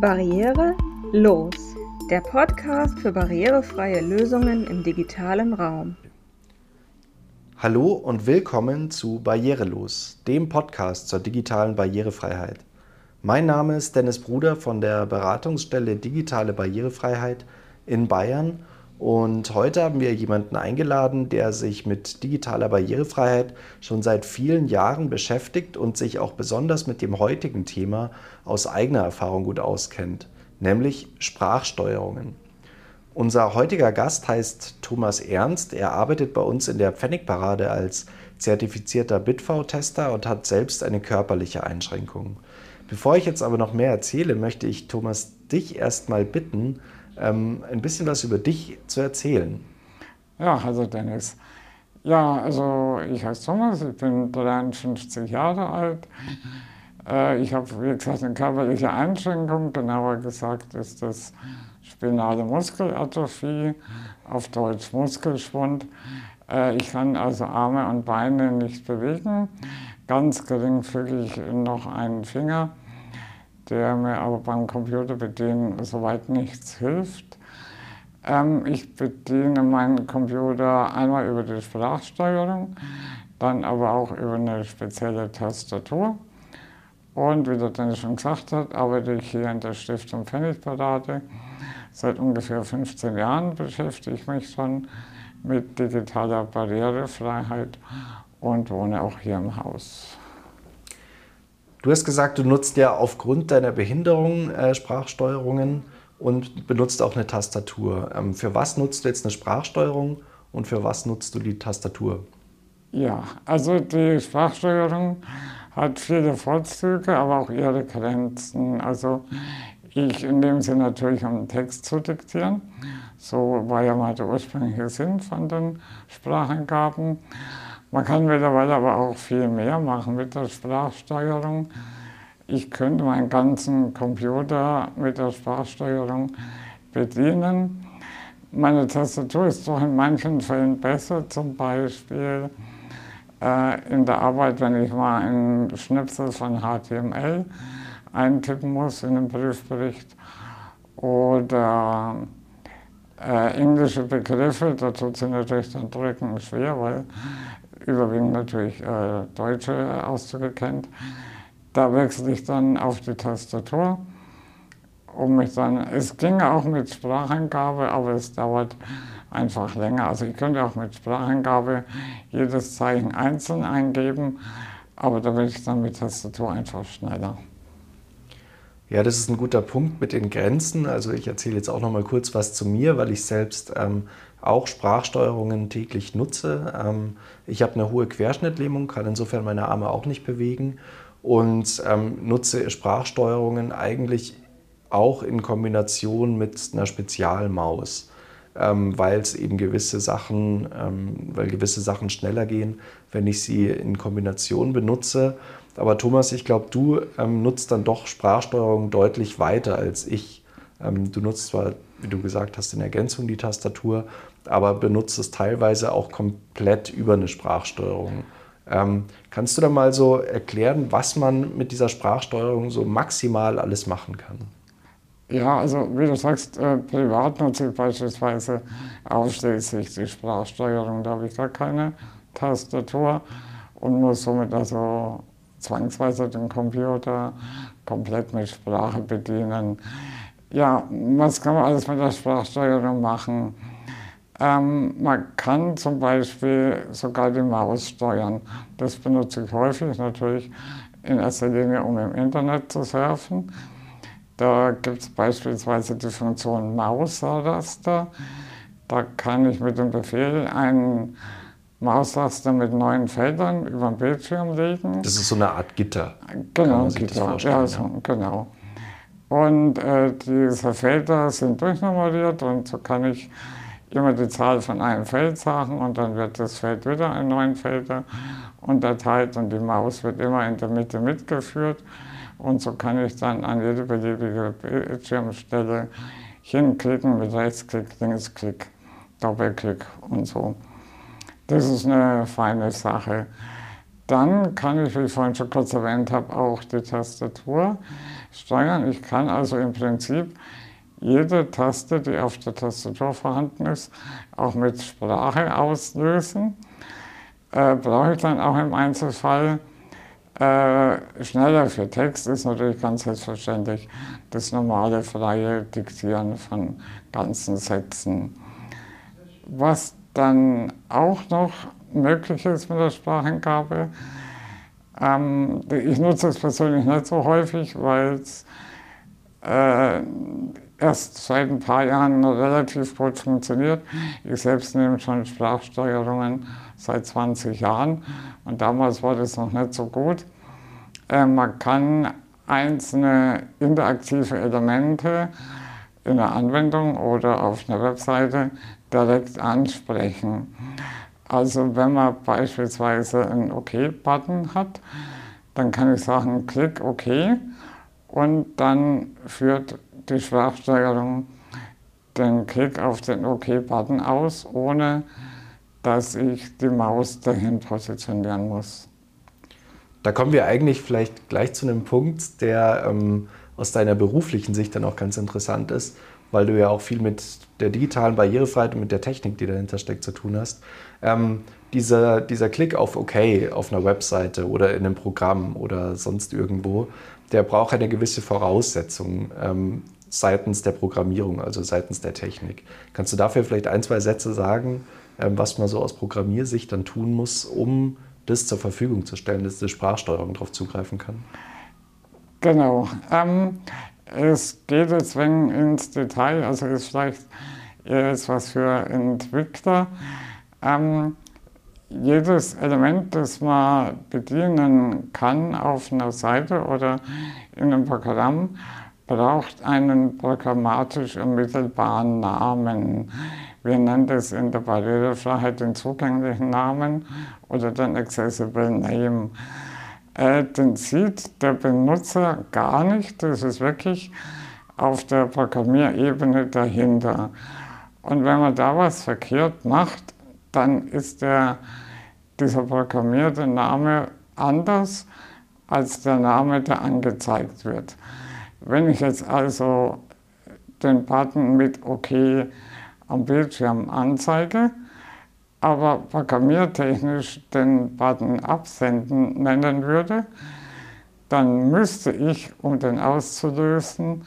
Barriere los, der Podcast für barrierefreie Lösungen im digitalen Raum. Hallo und willkommen zu Barrierelos, dem Podcast zur digitalen Barrierefreiheit. Mein Name ist Dennis Bruder von der Beratungsstelle Digitale Barrierefreiheit in Bayern und heute haben wir jemanden eingeladen, der sich mit digitaler Barrierefreiheit schon seit vielen Jahren beschäftigt und sich auch besonders mit dem heutigen Thema aus eigener Erfahrung gut auskennt, nämlich Sprachsteuerungen. Unser heutiger Gast heißt Thomas Ernst. Er arbeitet bei uns in der Pfennigparade als zertifizierter BitV-Tester und hat selbst eine körperliche Einschränkung. Bevor ich jetzt aber noch mehr erzähle, möchte ich Thomas dich erstmal bitten, ähm, ein bisschen was über dich zu erzählen. Ja, also Dennis. Ja, also ich heiße Thomas, ich bin 53 Jahre alt. Äh, ich habe, wie gesagt, eine körperliche Einschränkung, genauer gesagt ist das spinale Muskelatrophie, auf Deutsch Muskelschwund. Äh, ich kann also Arme und Beine nicht bewegen. Ganz geringfügig noch einen Finger, der mir aber beim Computerbedienen soweit nichts hilft. Ähm, ich bediene meinen Computer einmal über die Sprachsteuerung, dann aber auch über eine spezielle Tastatur. Und wie der Dennis schon gesagt hat, arbeite ich hier in der Stiftung Pfennigparade. Seit ungefähr 15 Jahren beschäftige ich mich schon mit digitaler Barrierefreiheit und wohne auch hier im Haus. Du hast gesagt, du nutzt ja aufgrund deiner Behinderung äh, Sprachsteuerungen und benutzt auch eine Tastatur. Ähm, für was nutzt du jetzt eine Sprachsteuerung und für was nutzt du die Tastatur? Ja, also die Sprachsteuerung hat viele Vorzüge, aber auch ihre Grenzen. Also ich nehme sie natürlich, um Text zu diktieren. So war ja mal der ursprüngliche Sinn von den Sprachangaben. Man kann mittlerweile aber auch viel mehr machen mit der Sprachsteuerung. Ich könnte meinen ganzen Computer mit der Sprachsteuerung bedienen. Meine Tastatur ist doch in manchen Fällen besser, zum Beispiel äh, in der Arbeit, wenn ich mal einen Schnipsel von HTML eintippen muss in den Prüfbericht oder äh, englische Begriffe, da tut sie natürlich dann drücken schwer, weil überwiegend natürlich äh, deutsche Ausdrücke kennt. Da wechsle ich dann auf die Tastatur, um mich dann, es ging auch mit Spracheingabe, aber es dauert einfach länger. Also ich könnte auch mit Spracheingabe jedes Zeichen einzeln eingeben, aber da bin ich dann mit Tastatur einfach schneller. Ja, das ist ein guter Punkt mit den Grenzen. Also ich erzähle jetzt auch noch mal kurz was zu mir, weil ich selbst ähm, auch Sprachsteuerungen täglich nutze. Ähm, ich habe eine hohe Querschnittlähmung, kann insofern meine Arme auch nicht bewegen und ähm, nutze Sprachsteuerungen eigentlich auch in Kombination mit einer Spezialmaus ähm, weil es eben gewisse Sachen, ähm, weil gewisse Sachen schneller gehen, wenn ich sie in Kombination benutze. Aber Thomas, ich glaube, du ähm, nutzt dann doch Sprachsteuerung deutlich weiter als ich. Ähm, du nutzt zwar, wie du gesagt hast, in Ergänzung die Tastatur, aber benutzt es teilweise auch komplett über eine Sprachsteuerung. Ähm, kannst du da mal so erklären, was man mit dieser Sprachsteuerung so maximal alles machen kann? Ja, also wie du sagst, äh, privat ich beispielsweise ausschließlich die Sprachsteuerung. Da habe ich gar keine Tastatur und muss somit also zwangsweise den Computer komplett mit Sprache bedienen. Ja, was kann man alles mit der Sprachsteuerung machen? Ähm, man kann zum Beispiel sogar die Maus steuern. Das benutze ich häufig natürlich in erster Linie, um im Internet zu surfen. Da gibt es beispielsweise die Funktion Mausraster. Da kann ich mit dem Befehl einen Mausraster mit neun Feldern über den Bildschirm legen. Das ist so eine Art Gitter. Genau, Gitter. Ja, so, genau. Und äh, diese Felder sind durchnummeriert und so kann ich immer die Zahl von einem Feld sagen und dann wird das Feld wieder in neun Felder unterteilt und die Maus wird immer in der Mitte mitgeführt. Und so kann ich dann an jede beliebige Bildschirmstelle hinklicken mit Rechtsklick, Linksklick, Doppelklick und so. Das ist eine feine Sache. Dann kann ich, wie ich vorhin schon kurz erwähnt habe, auch die Tastatur steuern. Ich kann also im Prinzip jede Taste, die auf der Tastatur vorhanden ist, auch mit Sprache auslösen. Äh, brauche ich dann auch im Einzelfall äh, schneller für Text ist natürlich ganz selbstverständlich das normale freie Diktieren von ganzen Sätzen. Was dann auch noch möglich ist mit der Spracheingabe, ähm, ich nutze es persönlich nicht so häufig, weil es äh, erst seit ein paar Jahren relativ gut funktioniert. Ich selbst nehme schon Sprachsteuerungen seit 20 Jahren und damals war das noch nicht so gut. Äh, man kann einzelne interaktive Elemente in der Anwendung oder auf einer Webseite direkt ansprechen. Also wenn man beispielsweise einen OK-Button hat, dann kann ich sagen, klick OK und dann führt die Sprachsteuerung den Klick auf den OK-Button aus, ohne dass ich die Maus dahin positionieren muss. Da kommen wir eigentlich vielleicht gleich zu einem Punkt, der ähm, aus deiner beruflichen Sicht dann auch ganz interessant ist, weil du ja auch viel mit der digitalen Barrierefreiheit und mit der Technik, die dahinter steckt, zu tun hast. Ähm, dieser, dieser Klick auf OK auf einer Webseite oder in einem Programm oder sonst irgendwo, der braucht eine gewisse Voraussetzung ähm, seitens der Programmierung, also seitens der Technik. Kannst du dafür vielleicht ein, zwei Sätze sagen, ähm, was man so aus Programmiersicht dann tun muss, um das zur Verfügung zu stellen, dass die Sprachsteuerung darauf zugreifen kann? Genau. Ähm, es geht jetzt wenn ins Detail, also ist vielleicht jetzt was für Entwickler. Ähm, jedes Element, das man bedienen kann auf einer Seite oder in einem Programm, braucht einen programmatisch ermittelbaren Namen. Wir nennen das in der Barrierefreiheit den zugänglichen Namen oder den Accessible Name. Äh, den sieht der Benutzer gar nicht, das ist wirklich auf der Programmierebene dahinter. Und wenn man da was verkehrt macht, dann ist der, dieser programmierte Name anders als der Name, der angezeigt wird. Wenn ich jetzt also den Button mit OK am Bildschirm anzeige, aber programmiertechnisch den Button Absenden nennen würde, dann müsste ich, um den auszulösen,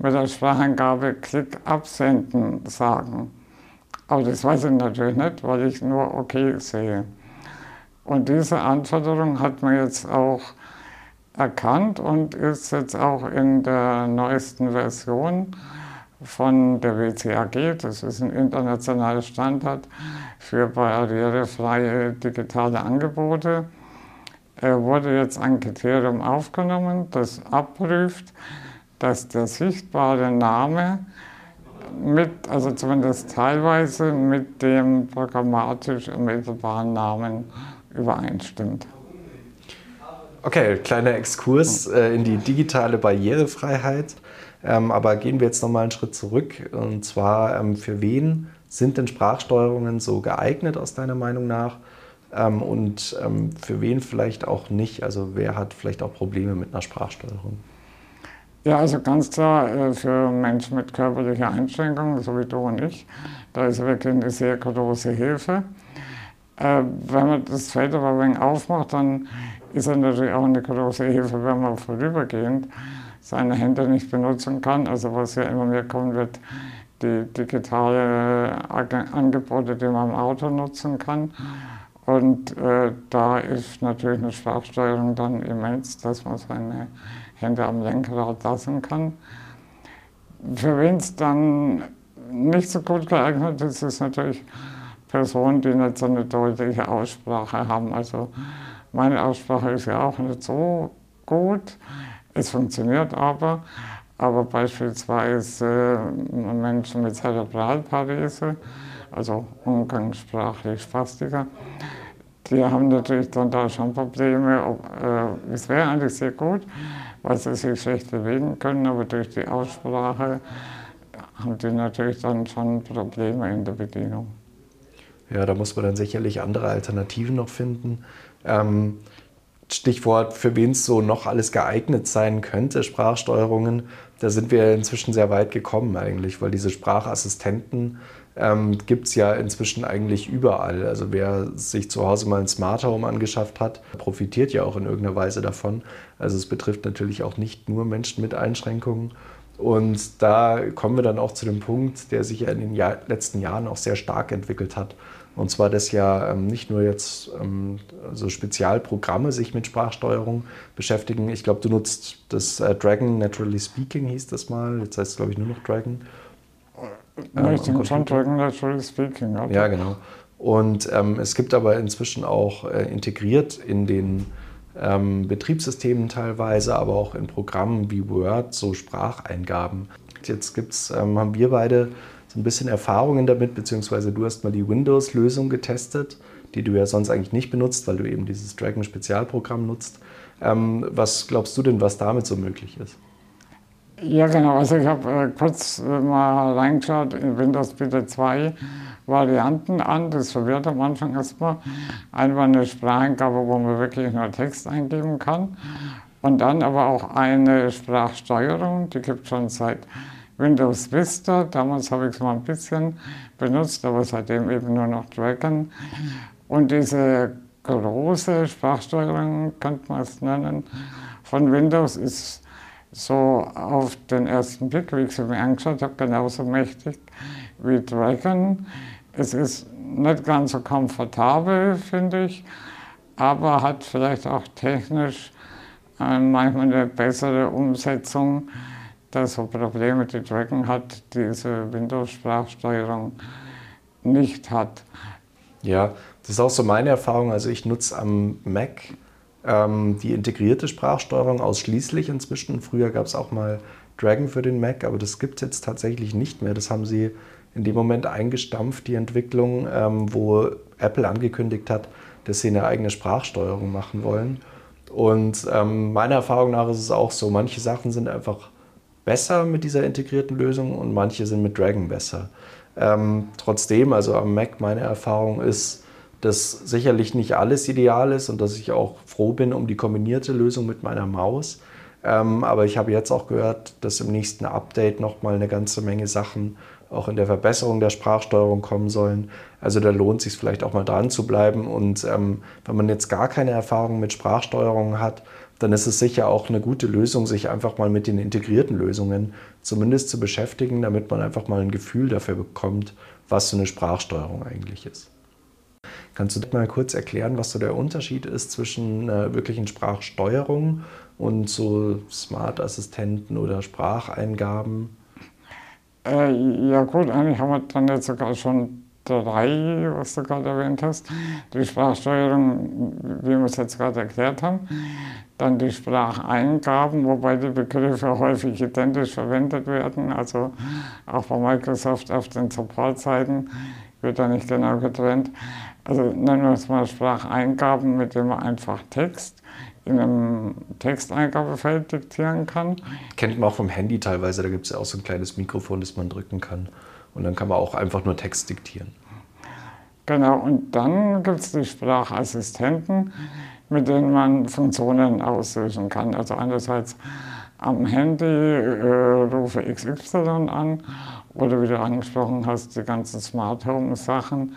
mit der Sprachangabe Klick absenden sagen. Aber das weiß ich natürlich nicht, weil ich nur OK sehe. Und diese Anforderung hat man jetzt auch erkannt und ist jetzt auch in der neuesten Version von der WCAG, das ist ein internationaler Standard für barrierefreie digitale Angebote, wurde jetzt ein Kriterium aufgenommen, das abprüft, dass der sichtbare Name mit, also zumindest teilweise mit dem programmatisch ermittelbaren Namen übereinstimmt. Okay, kleiner Exkurs äh, in die digitale Barrierefreiheit. Ähm, aber gehen wir jetzt nochmal einen Schritt zurück. Und zwar, ähm, für wen sind denn Sprachsteuerungen so geeignet aus deiner Meinung nach? Ähm, und ähm, für wen vielleicht auch nicht? Also wer hat vielleicht auch Probleme mit einer Sprachsteuerung? Ja, also ganz klar äh, für Menschen mit körperlicher Einschränkung, so wie du und ich, da ist wirklich eine sehr große Hilfe. Äh, wenn man das Feld aber ein wenig aufmacht, dann ist es natürlich auch eine große Hilfe, wenn man vorübergehend seine Hände nicht benutzen kann. Also was ja immer mehr kommen wird, die digitale äh, Angebote, die man im Auto nutzen kann. Und äh, da ist natürlich eine Sprachsteuerung dann immens, dass man seine Hände am Lenkrad lassen kann. Für wen es dann nicht so gut geeignet ist, ist natürlich Personen, die nicht so eine deutliche Aussprache haben. Also meine Aussprache ist ja auch nicht so gut. Es funktioniert aber. Aber beispielsweise äh, Menschen mit Zerebralparese, also umgangssprachlich Spastiker, die haben natürlich dann da schon Probleme. Äh, es wäre eigentlich sehr gut, weil sie sich schlecht bewegen können, aber durch die Aussprache haben die natürlich dann schon Probleme in der Bedienung. Ja, da muss man dann sicherlich andere Alternativen noch finden. Ähm, Stichwort, für wen es so noch alles geeignet sein könnte, Sprachsteuerungen, da sind wir inzwischen sehr weit gekommen eigentlich, weil diese Sprachassistenten ähm, gibt es ja inzwischen eigentlich überall. Also wer sich zu Hause mal ein Smart Home angeschafft hat, profitiert ja auch in irgendeiner Weise davon. Also es betrifft natürlich auch nicht nur Menschen mit Einschränkungen. Und da kommen wir dann auch zu dem Punkt, der sich ja in den Jahr, letzten Jahren auch sehr stark entwickelt hat. Und zwar, dass ja ähm, nicht nur jetzt ähm, so Spezialprogramme sich mit Sprachsteuerung beschäftigen. Ich glaube, du nutzt das äh, Dragon Naturally Speaking, hieß das mal. Jetzt heißt es, glaube ich, nur noch Dragon. Ja, ich denke schon Dragon Naturally Speaking. Ja, ja genau. Und ähm, es gibt aber inzwischen auch äh, integriert in den ähm, Betriebssystemen teilweise, aber auch in Programmen wie Word so Spracheingaben. Jetzt gibt's, ähm, haben wir beide so ein bisschen Erfahrungen damit, beziehungsweise du hast mal die Windows-Lösung getestet, die du ja sonst eigentlich nicht benutzt, weil du eben dieses Dragon-Spezialprogramm nutzt. Ähm, was glaubst du denn, was damit so möglich ist? Ja, genau. Also ich habe äh, kurz äh, mal reingeschaut in Windows bitte zwei Varianten an. Das verwirrt am Anfang erstmal. Einmal eine Spracheingabe, wo man wirklich nur Text eingeben kann. Und dann aber auch eine Sprachsteuerung, die gibt es schon seit Windows Vista. Damals habe ich es mal ein bisschen benutzt, aber seitdem eben nur noch Dragon. Und diese große Sprachsteuerung, könnte man es nennen, von Windows ist so auf den ersten Blick, wie ich sie mir angeschaut habe, genauso mächtig wie Dragon. Es ist nicht ganz so komfortabel, finde ich, aber hat vielleicht auch technisch äh, manchmal eine bessere Umsetzung, dass so Probleme, die Dragon hat, diese Windows-Sprachsteuerung nicht hat. Ja, das ist auch so meine Erfahrung. Also ich nutze am Mac ähm, die integrierte Sprachsteuerung ausschließlich inzwischen. Früher gab es auch mal Dragon für den Mac, aber das gibt es jetzt tatsächlich nicht mehr. Das haben sie in dem Moment eingestampft, die Entwicklung, ähm, wo Apple angekündigt hat, dass sie eine eigene Sprachsteuerung machen wollen. Und ähm, meiner Erfahrung nach ist es auch so, manche Sachen sind einfach besser mit dieser integrierten Lösung und manche sind mit Dragon besser. Ähm, trotzdem, also am Mac, meine Erfahrung ist, dass sicherlich nicht alles ideal ist und dass ich auch froh bin um die kombinierte Lösung mit meiner Maus. Ähm, aber ich habe jetzt auch gehört, dass im nächsten Update nochmal eine ganze Menge Sachen auch in der Verbesserung der Sprachsteuerung kommen sollen. Also da lohnt es sich vielleicht auch mal dran zu bleiben. Und ähm, wenn man jetzt gar keine Erfahrung mit Sprachsteuerung hat, dann ist es sicher auch eine gute Lösung, sich einfach mal mit den integrierten Lösungen zumindest zu beschäftigen, damit man einfach mal ein Gefühl dafür bekommt, was so eine Sprachsteuerung eigentlich ist. Kannst du mal kurz erklären, was so der Unterschied ist zwischen äh, wirklichen Sprachsteuerung und so Smart-Assistenten oder Spracheingaben? Äh, ja gut, eigentlich haben wir dann jetzt sogar schon drei, was du gerade erwähnt hast. Die Sprachsteuerung, wie wir es jetzt gerade erklärt haben. Dann die Spracheingaben, wobei die Begriffe häufig identisch verwendet werden. Also auch bei Microsoft auf den Supportseiten wird da nicht genau getrennt. Also nennen wir es mal Spracheingaben, mit denen man einfach Text in einem Texteingabefeld diktieren kann. Kennt man auch vom Handy teilweise, da gibt es ja auch so ein kleines Mikrofon, das man drücken kann. Und dann kann man auch einfach nur Text diktieren. Genau, und dann gibt es die Sprachassistenten, mit denen man Funktionen auslösen kann. Also einerseits am Handy äh, rufe XY an oder wie du angesprochen hast, die ganzen Smart Home Sachen.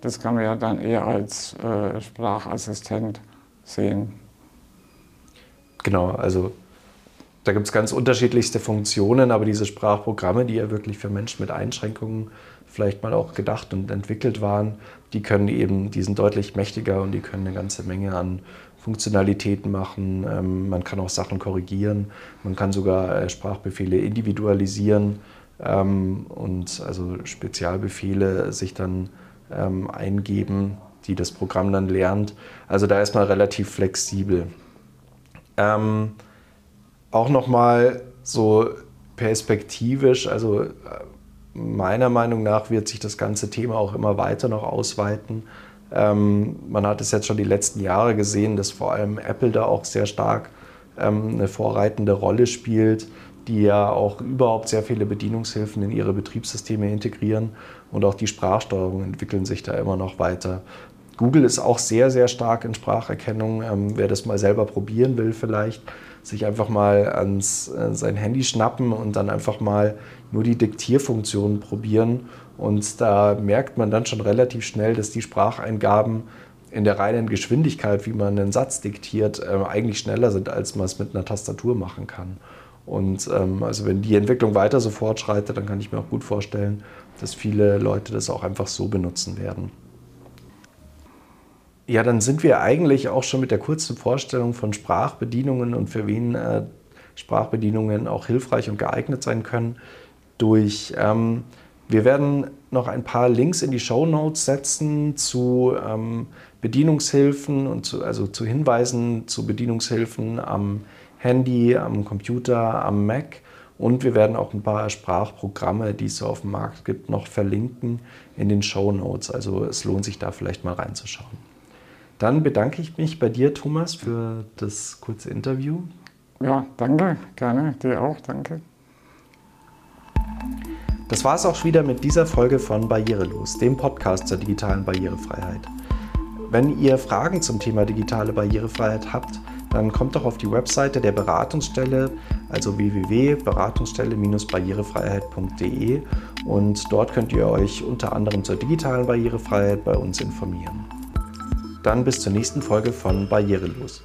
Das kann man ja dann eher als äh, Sprachassistent sehen. Genau, also da gibt es ganz unterschiedlichste Funktionen, aber diese Sprachprogramme, die ja wirklich für Menschen mit Einschränkungen vielleicht mal auch gedacht und entwickelt waren, die können eben, die sind deutlich mächtiger und die können eine ganze Menge an Funktionalitäten machen. Ähm, man kann auch Sachen korrigieren, man kann sogar äh, Sprachbefehle individualisieren ähm, und also Spezialbefehle sich dann ähm, eingeben, die das Programm dann lernt. Also da ist man relativ flexibel. Ähm, auch nochmal so perspektivisch, also äh, meiner Meinung nach wird sich das ganze Thema auch immer weiter noch ausweiten. Ähm, man hat es jetzt schon die letzten Jahre gesehen, dass vor allem Apple da auch sehr stark ähm, eine vorreitende Rolle spielt die ja auch überhaupt sehr viele Bedienungshilfen in ihre Betriebssysteme integrieren und auch die Sprachsteuerungen entwickeln sich da immer noch weiter. Google ist auch sehr, sehr stark in Spracherkennung. Ähm, wer das mal selber probieren will, vielleicht sich einfach mal ans äh, sein Handy schnappen und dann einfach mal nur die Diktierfunktion probieren. Und da merkt man dann schon relativ schnell, dass die Spracheingaben in der reinen Geschwindigkeit, wie man einen Satz diktiert, äh, eigentlich schneller sind, als man es mit einer Tastatur machen kann. Und ähm, also wenn die Entwicklung weiter so fortschreitet, dann kann ich mir auch gut vorstellen, dass viele Leute das auch einfach so benutzen werden. Ja, dann sind wir eigentlich auch schon mit der kurzen Vorstellung von Sprachbedienungen und für wen äh, Sprachbedienungen auch hilfreich und geeignet sein können durch. Ähm, wir werden noch ein paar Links in die Show Notes setzen zu ähm, Bedienungshilfen und zu, also zu Hinweisen zu Bedienungshilfen am Handy, am Computer, am Mac. Und wir werden auch ein paar Sprachprogramme, die es so auf dem Markt gibt, noch verlinken in den Show Notes. Also es lohnt sich da vielleicht mal reinzuschauen. Dann bedanke ich mich bei dir, Thomas, für das kurze Interview. Ja, danke, gerne, dir auch, danke. Das war es auch wieder mit dieser Folge von Barrierelos, dem Podcast zur digitalen Barrierefreiheit. Wenn ihr Fragen zum Thema digitale Barrierefreiheit habt, dann kommt doch auf die Webseite der Beratungsstelle, also www.beratungsstelle-barrierefreiheit.de und dort könnt ihr euch unter anderem zur digitalen Barrierefreiheit bei uns informieren. Dann bis zur nächsten Folge von Barrierelos.